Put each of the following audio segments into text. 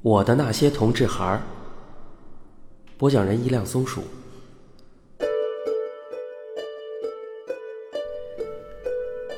我的那些同志孩儿，播讲人一辆松鼠。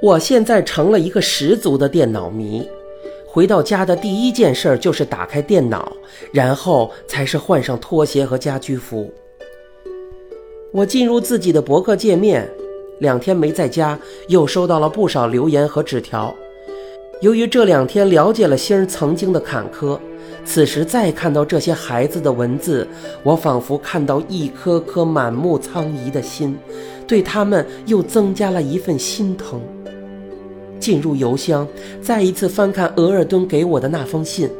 我现在成了一个十足的电脑迷，回到家的第一件事就是打开电脑，然后才是换上拖鞋和家居服。我进入自己的博客界面，两天没在家，又收到了不少留言和纸条。由于这两天了解了星儿曾经的坎坷，此时再看到这些孩子的文字，我仿佛看到一颗颗满目苍夷的心，对他们又增加了一份心疼。进入邮箱，再一次翻看额尔敦给我的那封信，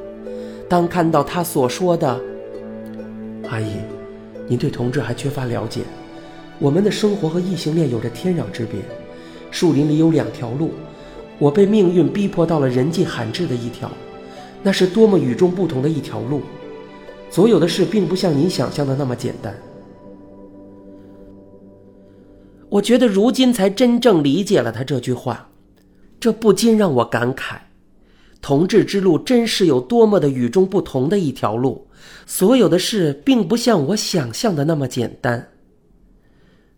当看到他所说的：“阿姨，您对同志还缺乏了解，我们的生活和异性恋有着天壤之别，树林里有两条路。”我被命运逼迫到了人迹罕至的一条，那是多么与众不同的一条路。所有的事并不像您想象的那么简单。我觉得如今才真正理解了他这句话，这不禁让我感慨：同志之路真是有多么的与众不同的一条路。所有的事并不像我想象的那么简单。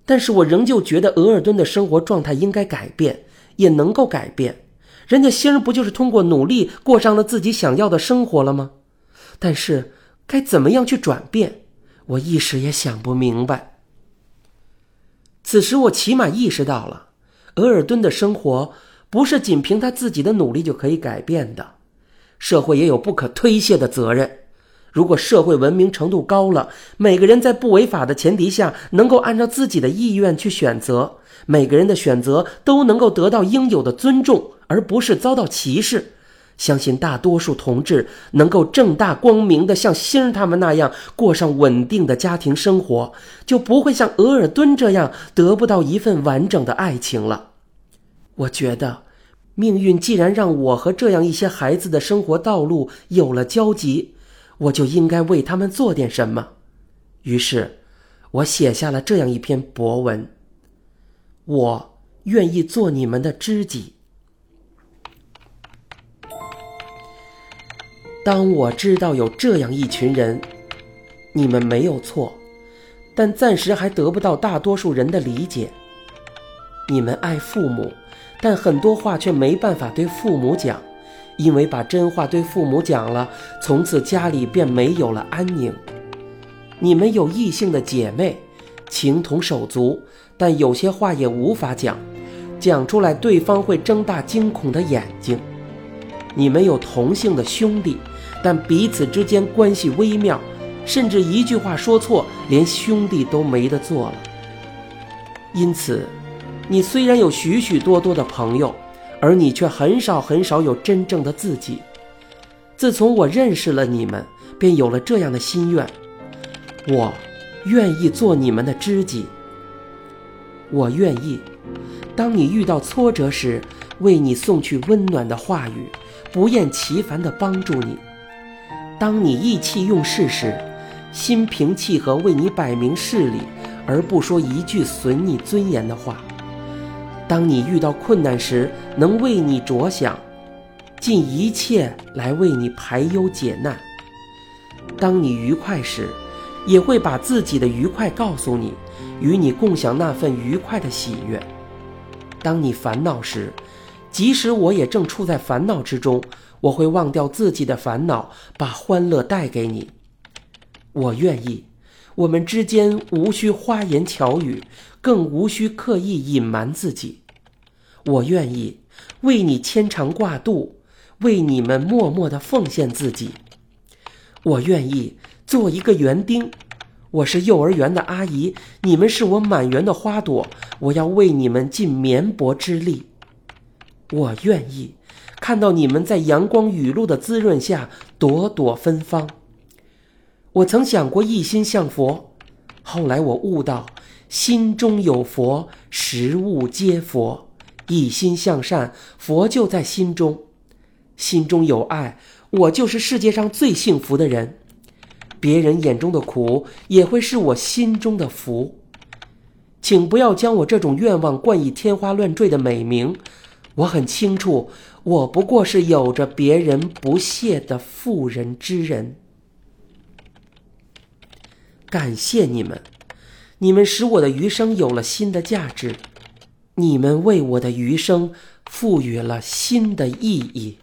但是我仍旧觉得额尔敦的生活状态应该改变。也能够改变，人家星儿不就是通过努力过上了自己想要的生活了吗？但是该怎么样去转变，我一时也想不明白。此时我起码意识到了，额尔敦的生活不是仅凭他自己的努力就可以改变的，社会也有不可推卸的责任。如果社会文明程度高了，每个人在不违法的前提下，能够按照自己的意愿去选择，每个人的选择都能够得到应有的尊重，而不是遭到歧视。相信大多数同志能够正大光明的像星儿他们那样过上稳定的家庭生活，就不会像额尔敦这样得不到一份完整的爱情了。我觉得，命运既然让我和这样一些孩子的生活道路有了交集。我就应该为他们做点什么，于是，我写下了这样一篇博文。我愿意做你们的知己。当我知道有这样一群人，你们没有错，但暂时还得不到大多数人的理解。你们爱父母，但很多话却没办法对父母讲。因为把真话对父母讲了，从此家里便没有了安宁。你们有异性的姐妹，情同手足，但有些话也无法讲，讲出来对方会睁大惊恐的眼睛。你们有同性的兄弟，但彼此之间关系微妙，甚至一句话说错，连兄弟都没得做了。因此，你虽然有许许多多的朋友。而你却很少很少有真正的自己。自从我认识了你们，便有了这样的心愿：我愿意做你们的知己。我愿意，当你遇到挫折时，为你送去温暖的话语，不厌其烦地帮助你；当你意气用事时，心平气和为你摆明事理，而不说一句损你尊严的话。当你遇到困难时，能为你着想，尽一切来为你排忧解难；当你愉快时，也会把自己的愉快告诉你，与你共享那份愉快的喜悦；当你烦恼时，即使我也正处在烦恼之中，我会忘掉自己的烦恼，把欢乐带给你。我愿意。我们之间无需花言巧语，更无需刻意隐瞒自己。我愿意为你牵肠挂肚，为你们默默的奉献自己。我愿意做一个园丁，我是幼儿园的阿姨，你们是我满园的花朵，我要为你们尽绵薄之力。我愿意看到你们在阳光雨露的滋润下朵朵芬芳。我曾想过一心向佛，后来我悟到，心中有佛，食物皆佛。一心向善，佛就在心中。心中有爱，我就是世界上最幸福的人。别人眼中的苦，也会是我心中的福。请不要将我这种愿望冠以天花乱坠的美名。我很清楚，我不过是有着别人不屑的妇人之人。感谢你们，你们使我的余生有了新的价值，你们为我的余生赋予了新的意义。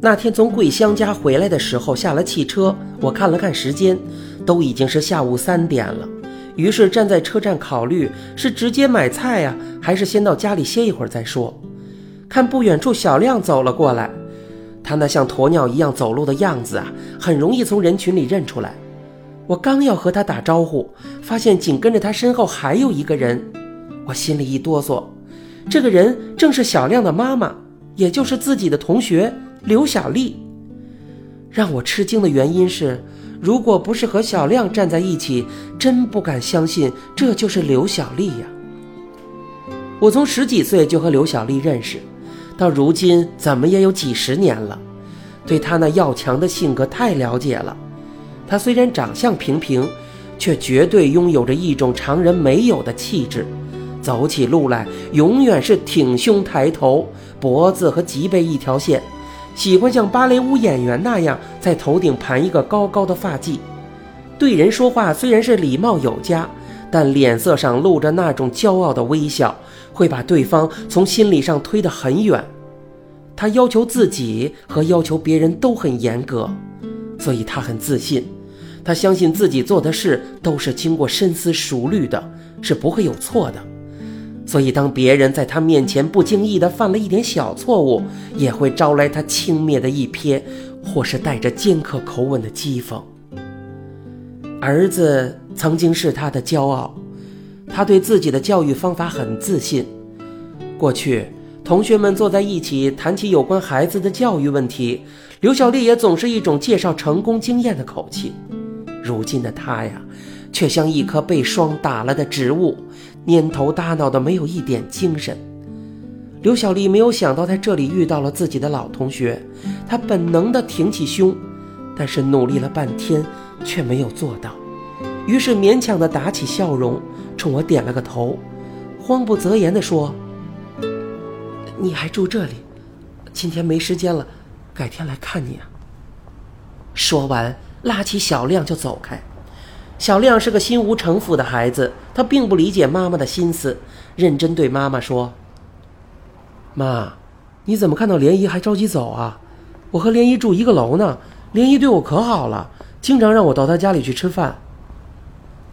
那天从桂香家回来的时候，下了汽车，我看了看时间，都已经是下午三点了。于是站在车站考虑，是直接买菜呀，还是先到家里歇一会儿再说。看不远处小亮走了过来，他那像鸵鸟一样走路的样子啊，很容易从人群里认出来。我刚要和他打招呼，发现紧跟着他身后还有一个人，我心里一哆嗦，这个人正是小亮的妈妈，也就是自己的同学。刘小丽，让我吃惊的原因是，如果不是和小亮站在一起，真不敢相信这就是刘小丽呀。我从十几岁就和刘小丽认识，到如今怎么也有几十年了，对她那要强的性格太了解了。她虽然长相平平，却绝对拥有着一种常人没有的气质，走起路来永远是挺胸抬头，脖子和脊背一条线。喜欢像芭蕾舞演员那样在头顶盘一个高高的发髻，对人说话虽然是礼貌有加，但脸色上露着那种骄傲的微笑，会把对方从心理上推得很远。他要求自己和要求别人都很严格，所以他很自信，他相信自己做的事都是经过深思熟虑的，是不会有错的。所以，当别人在他面前不经意地犯了一点小错误，也会招来他轻蔑的一瞥，或是带着尖刻口吻的讥讽。儿子曾经是他的骄傲，他对自己的教育方法很自信。过去，同学们坐在一起谈起有关孩子的教育问题，刘小丽也总是一种介绍成功经验的口气。如今的他呀，却像一棵被霜打了的植物。蔫头耷脑的，没有一点精神。刘小丽没有想到在这里遇到了自己的老同学，她本能的挺起胸，但是努力了半天却没有做到，于是勉强的打起笑容，冲我点了个头，慌不择言的说：“你还住这里？今天没时间了，改天来看你啊。”说完，拉起小亮就走开。小亮是个心无城府的孩子，他并不理解妈妈的心思，认真对妈妈说：“妈，你怎么看到莲姨还着急走啊？我和莲姨住一个楼呢，林姨对我可好了，经常让我到她家里去吃饭。”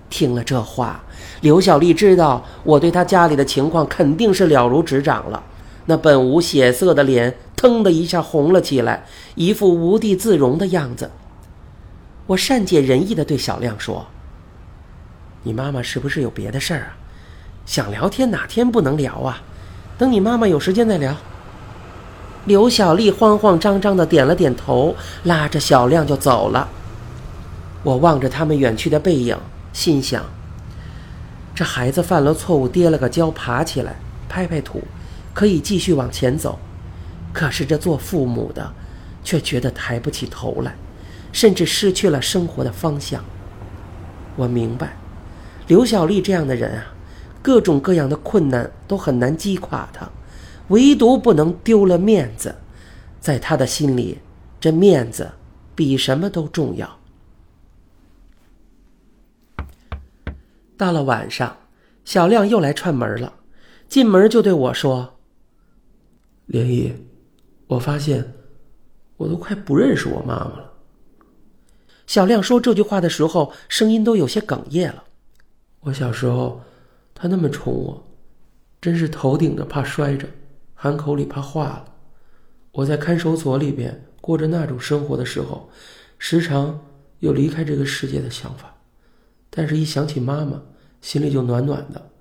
听了这话，刘小丽知道我对她家里的情况肯定是了如指掌了，那本无血色的脸腾的一下红了起来，一副无地自容的样子。我善解人意的对小亮说。你妈妈是不是有别的事儿啊？想聊天哪天不能聊啊？等你妈妈有时间再聊。刘小丽慌慌张张的点了点头，拉着小亮就走了。我望着他们远去的背影，心想：这孩子犯了错误，跌了个跤，爬起来，拍拍土，可以继续往前走。可是这做父母的，却觉得抬不起头来，甚至失去了生活的方向。我明白。刘小丽这样的人啊，各种各样的困难都很难击垮她，唯独不能丢了面子。在他的心里，这面子比什么都重要。到了晚上，小亮又来串门了，进门就对我说：“莲姨，我发现我都快不认识我妈妈了。”小亮说这句话的时候，声音都有些哽咽了。我小时候，他那么宠我，真是头顶着怕摔着，喊口里怕化了。我在看守所里边过着那种生活的时候，时常有离开这个世界的想法，但是一想起妈妈，心里就暖暖的。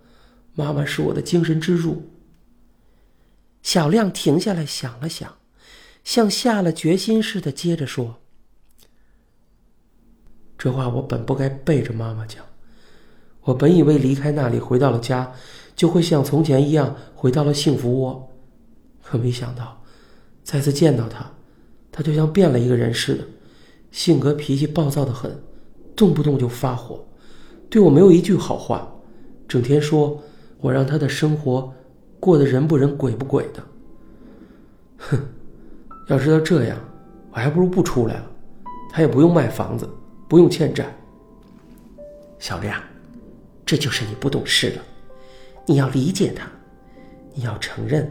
妈妈是我的精神支柱。小亮停下来想了想，像下了决心似的，接着说：“这话我本不该背着妈妈讲。”我本以为离开那里，回到了家，就会像从前一样回到了幸福窝，可没想到，再次见到他，他就像变了一个人似的，性格脾气暴躁的很，动不动就发火，对我没有一句好话，整天说我让他的生活过得人不人鬼不鬼的。哼，要知道这样，我还不如不出来了，他也不用卖房子，不用欠债。小亮，这就是你不懂事了，你要理解他，你要承认，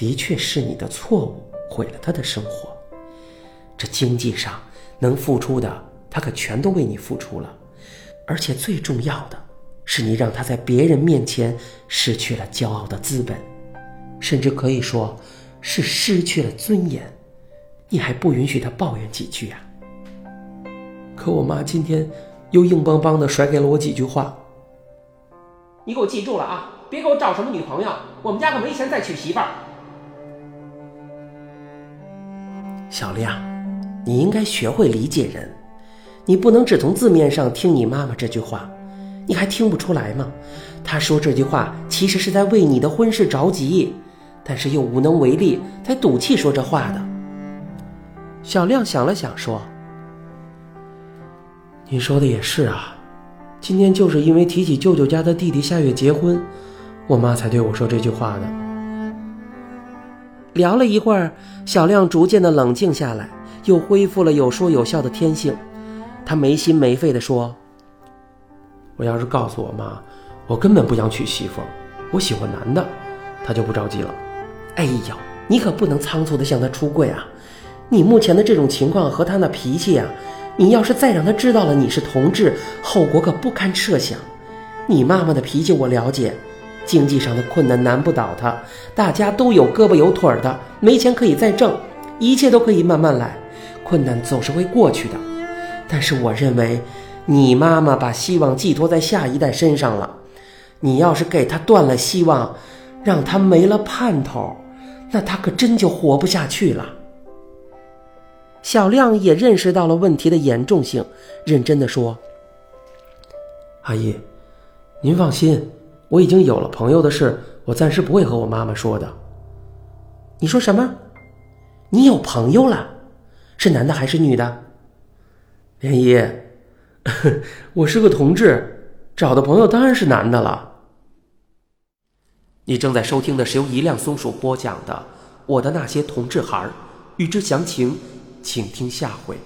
的确是你的错误毁了他的生活。这经济上能付出的，他可全都为你付出了，而且最重要的是，你让他在别人面前失去了骄傲的资本，甚至可以说是失去了尊严。你还不允许他抱怨几句啊？可我妈今天又硬邦邦的甩给了我几句话。你给我记住了啊，别给我找什么女朋友，我们家可没钱再娶媳妇儿。小亮。你应该学会理解人，你不能只从字面上听你妈妈这句话，你还听不出来吗？她说这句话其实是在为你的婚事着急，但是又无能为力，才赌气说这话的。小亮想了想说：“你说的也是啊，今天就是因为提起舅舅家的弟弟下月结婚，我妈才对我说这句话的。”聊了一会儿，小亮逐渐的冷静下来。又恢复了有说有笑的天性，他没心没肺地说：“我要是告诉我妈，我根本不想娶媳妇，我喜欢男的，她就不着急了。”哎呦，你可不能仓促的向他出柜啊！你目前的这种情况和他那脾气啊，你要是再让他知道了你是同志，后果可不堪设想。你妈妈的脾气我了解，经济上的困难难不倒她，大家都有胳膊有腿的，没钱可以再挣，一切都可以慢慢来。困难总是会过去的，但是我认为，你妈妈把希望寄托在下一代身上了。你要是给她断了希望，让她没了盼头，那她可真就活不下去了。小亮也认识到了问题的严重性，认真的说：“阿姨，您放心，我已经有了朋友的事，我暂时不会和我妈妈说的。”你说什么？你有朋友了？是男的还是女的？莲姨，我是个同志，找的朋友当然是男的了。你正在收听的是由一辆松鼠播讲的《我的那些同志孩儿》，欲知详情，请听下回。